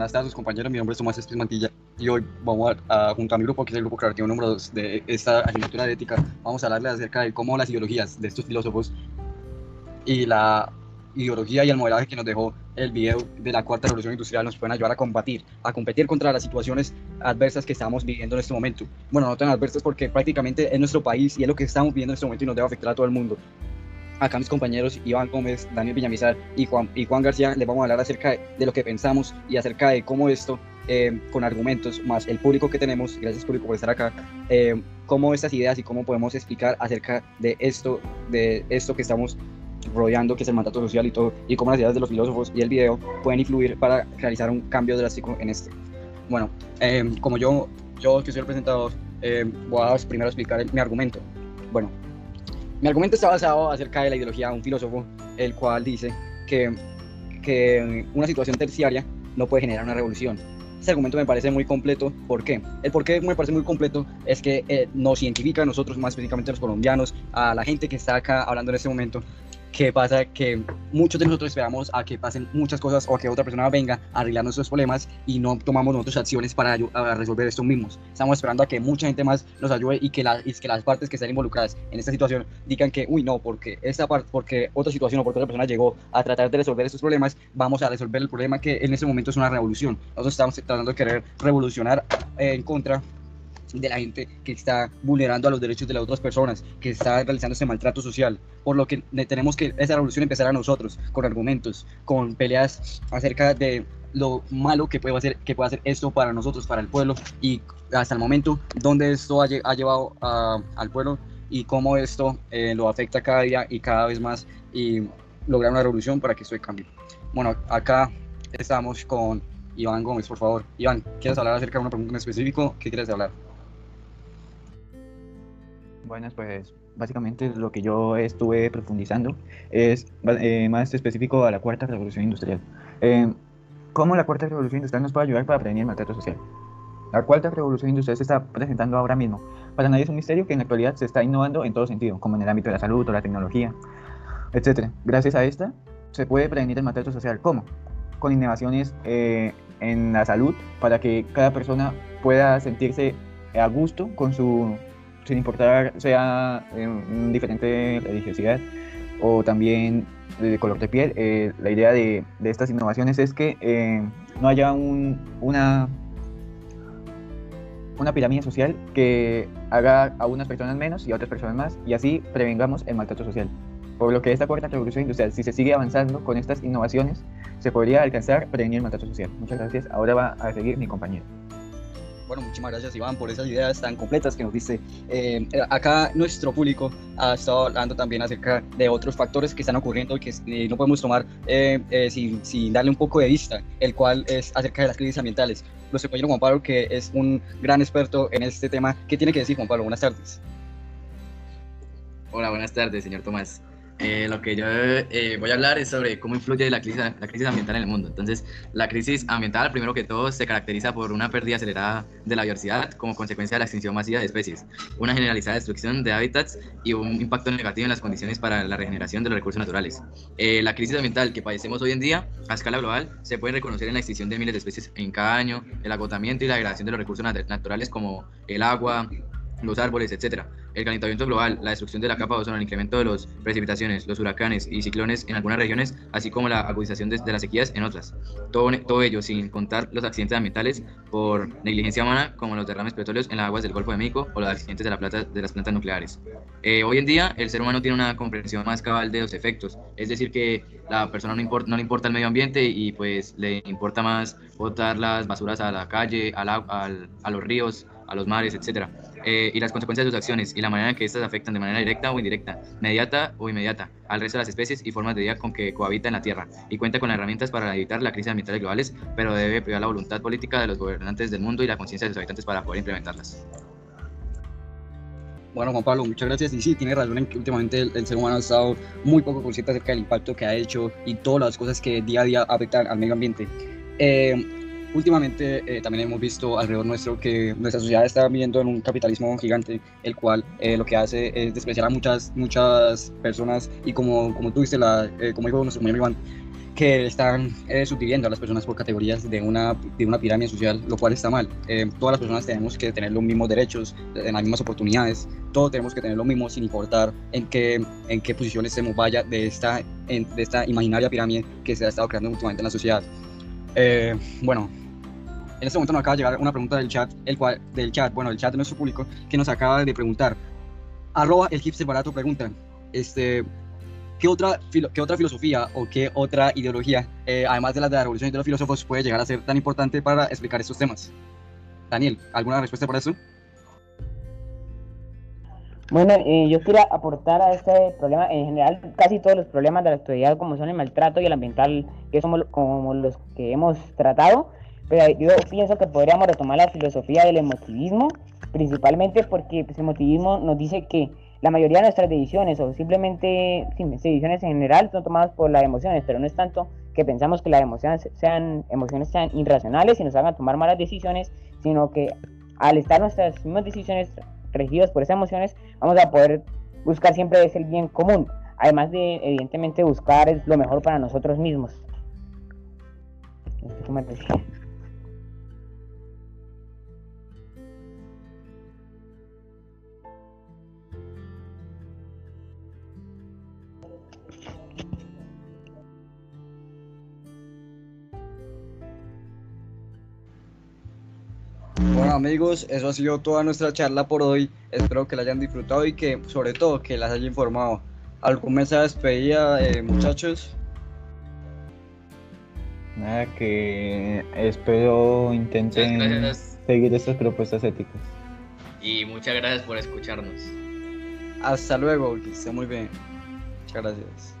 Buenas tardes, compañeros. Mi nombre es Tomás Espíritu Mantilla y hoy vamos a, junto a mi grupo, que es el grupo creativo número 2 de esta asignatura de ética, vamos a hablarles acerca de cómo las ideologías de estos filósofos y la ideología y el modelaje que nos dejó el video de la cuarta revolución industrial nos pueden ayudar a combatir, a competir contra las situaciones adversas que estamos viviendo en este momento. Bueno, no tan adversas porque prácticamente es nuestro país y es lo que estamos viviendo en este momento y nos debe afectar a todo el mundo acá mis compañeros Iván Gómez, Daniel Villamizar y Juan, y Juan García les vamos a hablar acerca de, lo que pensamos y acerca de cómo esto, eh, con argumentos, más el público que tenemos, gracias público por estar acá, eh, cómo estas ideas y cómo podemos explicar acerca de esto, de esto que estamos rodeando, que es el mandato social y todo, y cómo las ideas de los filósofos y el video pueden influir para realizar un cambio drástico en este. Bueno, eh, como yo, yo que soy el presentador, voy a primero explicar mi argumento. Bueno, mi argumento está basado acerca de la ideología de un filósofo, el cual dice que, que una situación terciaria no puede generar una revolución. Este argumento me parece muy completo. ¿Por qué? El por qué me parece muy completo es que eh, nos identifica a nosotros, más específicamente los colombianos, a la gente que está acá hablando en este momento, que pasa que muchos de nosotros esperamos a que pasen muchas cosas o a que otra persona venga a arreglar nuestros problemas y no tomamos nosotros acciones para resolver estos mismos. Estamos esperando a que mucha gente más nos ayude y que, la, y que las partes que están involucradas en esta situación digan que, uy, no, porque esta parte, porque otra situación o porque otra persona llegó a tratar de resolver estos problemas, vamos a resolver el problema que en este momento es una revolución. Nosotros estamos tratando de querer revolucionar en contra de la gente que está vulnerando a los derechos de las otras personas, que está realizando ese maltrato social. Por lo que tenemos que esa revolución empezar a nosotros, con argumentos, con peleas acerca de lo malo que puede hacer, que puede hacer esto para nosotros, para el pueblo, y hasta el momento, dónde esto ha, llevado al pueblo y cómo esto eh, lo afecta cada día y cada vez más, y lograr una revolución para que esto cambie. Bueno, acá estamos con Iván Gómez, por favor. Iván, ¿quieres hablar acerca de una pregunta en específico? ¿Qué quieres hablar? Buenas, pues básicamente lo que yo estuve profundizando es eh, más específico a la cuarta revolución industrial. Eh, ¿Cómo la cuarta revolución industrial nos puede ayudar para prevenir el maltrato social? La cuarta revolución industrial se está presentando ahora mismo. Para nadie es un misterio que en la actualidad se está innovando en todo sentido, como en el ámbito de la salud o la tecnología, etc. Gracias a esta se puede prevenir el maltrato social. ¿Cómo? Con innovaciones eh, en la salud para que cada persona pueda sentirse a gusto con su sin importar sea en diferente religiosidad o también de color de piel. Eh, la idea de, estas innovaciones es que eh, no haya un, una, una pirámide social que haga a unas personas menos y a otras personas más y así prevengamos el maltrato social. Por lo que esta cuarta revolución industrial, si se sigue avanzando con estas innovaciones, se podría alcanzar prevenir el maltrato social. Muchas gracias. Ahora va a seguir mi compañero. Bueno, muchísimas gracias Iván por esas ideas tan completas que nos diste. Eh, acá nuestro público ha estado hablando también acerca de otros factores que están ocurriendo y que eh, no podemos tomar eh, sin, darle un poco de vista, el cual es acerca de las crisis ambientales. Nuestro compañero Juan Pablo, que es un gran experto en este tema, ¿qué tiene que decir Juan Pablo? Buenas tardes. Hola, buenas tardes, señor Tomás. Eh, lo que yo eh, voy a hablar es sobre cómo influye la crisis, la crisis ambiental en el mundo. Entonces, la crisis ambiental, primero que todo, se caracteriza por una pérdida acelerada de la biodiversidad como consecuencia de la extinción masiva de especies, una generalizada destrucción de hábitats y un impacto negativo en las condiciones para la regeneración de los recursos naturales. Eh, la crisis ambiental que padecemos hoy en día a escala global se puede reconocer en la extinción de miles de especies en cada año, el agotamiento y la degradación de los recursos naturales como el agua, los árboles, etc. El calentamiento global, la destrucción de la capa de ozono, el incremento de las precipitaciones, los huracanes y ciclones en algunas regiones, así como la agudización de, las sequías en otras. Todo, todo, ello sin contar los accidentes ambientales por negligencia humana, como los derrames petroleros en las aguas del Golfo de México o los accidentes de, la plata, de las plantas nucleares. Eh, hoy en día, el ser humano tiene una comprensión más cabal de los efectos, es decir, que la persona no, no le importa el medio ambiente y pues le importa más botar las basuras a la calle, al, al, a los ríos, a los mares, etc. Eh, y las consecuencias de sus acciones y la manera en que estas afectan de manera directa o indirecta, inmediata o inmediata, al resto de las especies y formas de vida con que cohabita en la Tierra, y cuenta con herramientas para evitar la crisis ambiental globales, pero debe privar la voluntad política de los gobernantes del mundo y la conciencia de sus habitantes para poder implementarlas. Bueno, Juan Pablo, muchas gracias. Y sí, tiene razón en que últimamente el, ser humano ha estado muy poco consciente acerca del impacto que ha hecho y todas las cosas que día a día afectan al medio ambiente. Eh, últimamente eh, también hemos visto alrededor nuestro que nuestra sociedad está viviendo en un capitalismo gigante, el cual eh, lo que hace es despreciar a muchas, muchas personas y como, como tú dices, la, eh, como dijo nuestro compañero Iván, que están eh, subdividiendo a las personas por categorías de una, de una pirámide social, lo cual está mal. Todas las personas tenemos que tener los mismos derechos, en las mismas oportunidades, todos tenemos que tener lo mismo sin importar en qué, en qué posición estemos vaya de esta, de esta imaginaria pirámide que se ha estado creando últimamente en la sociedad. Bueno, en este momento nos acaba de llegar una pregunta del chat, el cual, del chat, bueno, el chat de nuestro público, que nos acaba de preguntar. Arroba el hipster barato pregunta, este, ¿qué otra, qué otra filosofía o qué otra ideología, eh, además de la de la revolución y de los filósofos, puede llegar a ser tan importante para explicar estos temas? Daniel, ¿alguna respuesta para eso? Bueno, eh, yo quiero aportar a este problema, en general, casi todos los problemas de la actualidad, como son el maltrato y el ambiental, que somos como los que hemos tratado, pero yo pienso que podríamos retomar la filosofía del emotivismo, principalmente porque pues, el emotivismo nos dice que la mayoría de nuestras decisiones o simplemente sí, decisiones en general son tomadas por las emociones, pero no es tanto que pensamos que las emociones sean, emociones sean irracionales y nos hagan tomar malas decisiones, sino que al estar nuestras mismas decisiones regidas por esas emociones, vamos a poder buscar siempre ese bien común, además de evidentemente buscar lo mejor para nosotros mismos. Bueno amigos, eso ha sido toda nuestra charla por hoy. Espero que la hayan disfrutado y que sobre todo que las haya informado. ¿Algún mensaje de despedida, eh, muchachos? Nada, que espero intenten seguir estas propuestas éticas. Y muchas gracias por escucharnos. Hasta luego, que esté muy bien. Muchas gracias.